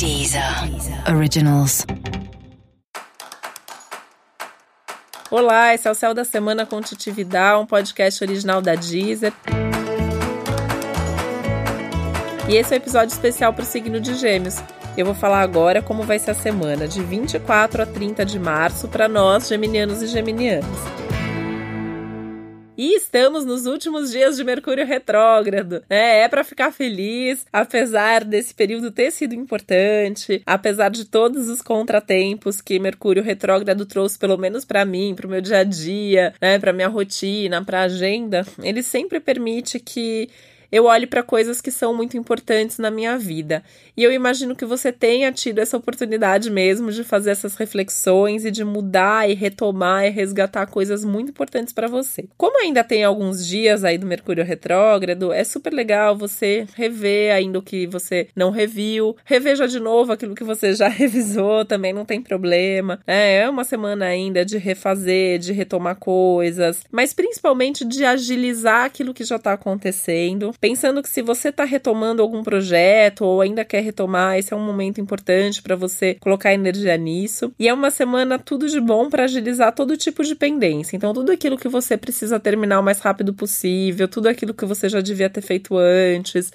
Deezer Originals. Olá, esse é o Céu da Semana com Titividade, um podcast original da Deezer. E esse é o um episódio especial para o signo de Gêmeos. Eu vou falar agora como vai ser a semana de 24 a 30 de março para nós, geminianos e geminianas. E estamos nos últimos dias de Mercúrio retrógrado, né? É para ficar feliz, apesar desse período ter sido importante, apesar de todos os contratempos que Mercúrio retrógrado trouxe, pelo menos para mim, para o meu dia a dia, né? Para minha rotina, para agenda. Ele sempre permite que eu olhe para coisas que são muito importantes na minha vida. E eu imagino que você tenha tido essa oportunidade mesmo de fazer essas reflexões e de mudar e retomar e resgatar coisas muito importantes para você. Como ainda tem alguns dias aí do Mercúrio retrógrado, é super legal você rever ainda o que você não reviu, reveja de novo aquilo que você já revisou, também não tem problema. É, é uma semana ainda de refazer, de retomar coisas, mas principalmente de agilizar aquilo que já está acontecendo pensando que se você está retomando algum projeto ou ainda quer retomar, esse é um momento importante para você colocar energia nisso. E é uma semana tudo de bom para agilizar todo tipo de pendência. Então, tudo aquilo que você precisa terminar o mais rápido possível, tudo aquilo que você já devia ter feito antes.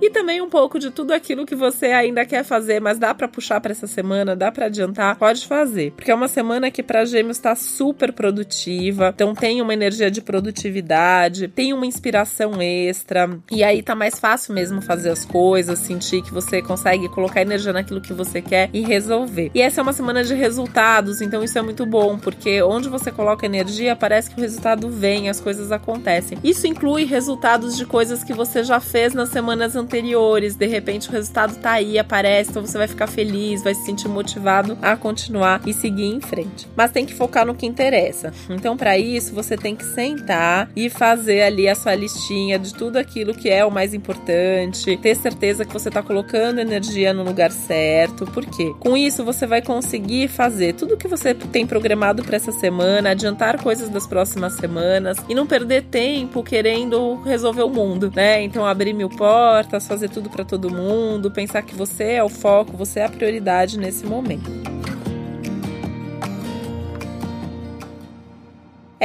E também um pouco de tudo aquilo que você ainda quer fazer, mas dá para puxar para essa semana, dá para adiantar, pode fazer, porque é uma semana que para Gêmeos está super produtiva, então tem uma energia de produtividade, tem uma inspiração extra e aí tá mais fácil mesmo fazer as coisas, sentir que você consegue colocar energia naquilo que você quer e resolver. E essa é uma semana de resultados, então isso é muito bom, porque onde você coloca energia, parece que o resultado vem, as coisas acontecem. Isso inclui resultados de coisas que você já fez nas semanas anteriores anteriores, de repente o resultado tá aí, aparece, então você vai ficar feliz, vai se sentir motivado a continuar e seguir em frente. Mas tem que focar no que interessa. Então, para isso, você tem que sentar e fazer ali a sua listinha de tudo aquilo que é o mais importante, ter certeza que você tá colocando energia no lugar certo. Por quê? Com isso, você vai conseguir fazer tudo que você tem programado para essa semana, adiantar coisas das próximas semanas e não perder tempo querendo resolver o mundo, né? Então, abrir mil portas, fazer tudo para todo mundo, pensar que você é o foco, você é a prioridade nesse momento.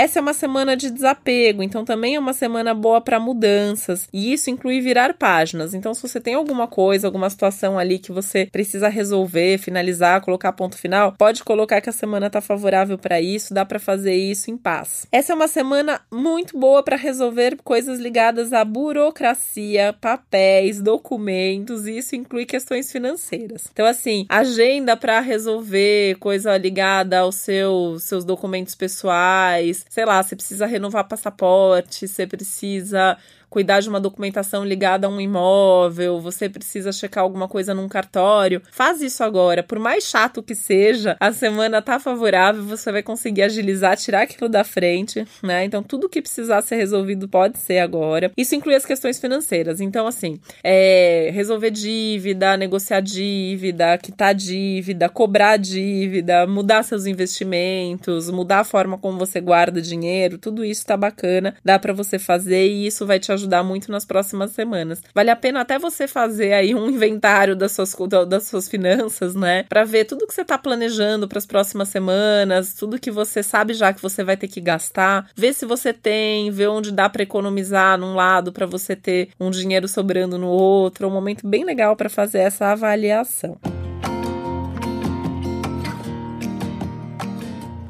Essa é uma semana de desapego, então também é uma semana boa para mudanças, e isso inclui virar páginas. Então, se você tem alguma coisa, alguma situação ali que você precisa resolver, finalizar, colocar ponto final, pode colocar que a semana está favorável para isso, dá para fazer isso em paz. Essa é uma semana muito boa para resolver coisas ligadas à burocracia, papéis, documentos, e isso inclui questões financeiras. Então, assim, agenda para resolver coisa ligada aos seus, seus documentos pessoais sei lá, você precisa renovar passaporte, você precisa cuidar de uma documentação ligada a um imóvel, você precisa checar alguma coisa num cartório, faz isso agora. Por mais chato que seja, a semana tá favorável, você vai conseguir agilizar, tirar aquilo da frente, né? Então, tudo que precisar ser resolvido pode ser agora. Isso inclui as questões financeiras. Então, assim, é, resolver dívida, negociar dívida, quitar dívida, cobrar dívida, mudar seus investimentos, mudar a forma como você guarda dinheiro, tudo isso tá bacana, dá para você fazer e isso vai te ajudar ajudar muito nas próximas semanas. Vale a pena até você fazer aí um inventário das suas, das suas finanças, né? Para ver tudo que você tá planejando para as próximas semanas, tudo que você sabe já que você vai ter que gastar, ver se você tem, ver onde dá para economizar num lado para você ter um dinheiro sobrando no outro. É um momento bem legal para fazer essa avaliação.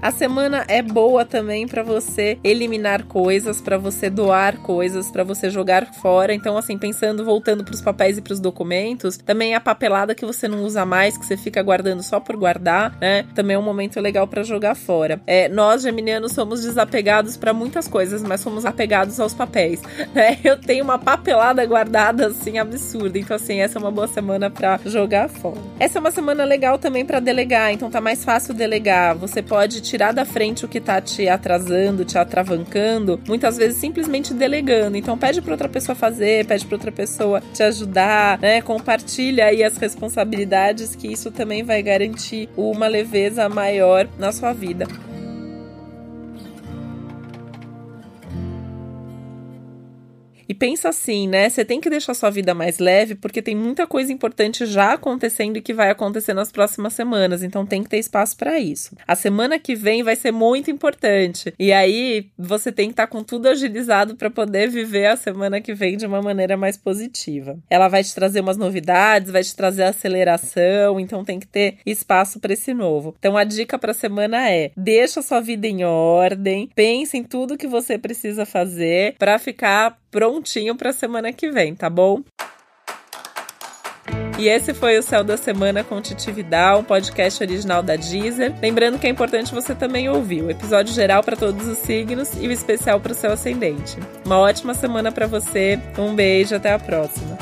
A semana é boa também para você eliminar coisas, para você doar coisas, para você jogar fora. Então, assim, pensando, voltando para os papéis e para os documentos, também a papelada que você não usa mais, que você fica guardando só por guardar, né? Também é um momento legal para jogar fora. É, nós, geminianos, somos desapegados para muitas coisas, mas somos apegados aos papéis, né? Eu tenho uma papelada guardada assim absurda. Então, assim, essa é uma boa semana para jogar fora. Essa é uma semana legal também para delegar, então tá mais fácil delegar. Você pode tirar da frente o que tá te atrasando, te atravancando, muitas vezes simplesmente delegando. Então pede para outra pessoa fazer, pede para outra pessoa te ajudar, né? Compartilha aí as responsabilidades que isso também vai garantir uma leveza maior na sua vida. E pensa assim, né? Você tem que deixar sua vida mais leve, porque tem muita coisa importante já acontecendo e que vai acontecer nas próximas semanas. Então tem que ter espaço para isso. A semana que vem vai ser muito importante. E aí você tem que estar tá com tudo agilizado para poder viver a semana que vem de uma maneira mais positiva. Ela vai te trazer umas novidades, vai te trazer aceleração, então tem que ter espaço para esse novo. Então a dica para a semana é: deixa sua vida em ordem, pense em tudo que você precisa fazer para ficar prontinho para a semana que vem, tá bom? E esse foi o Céu da Semana com Titividade, um podcast original da Deezer. Lembrando que é importante você também ouvir o episódio geral para todos os signos e o especial para o seu ascendente. Uma ótima semana para você, um beijo, até a próxima.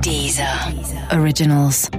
Deezer. Deezer. Originals.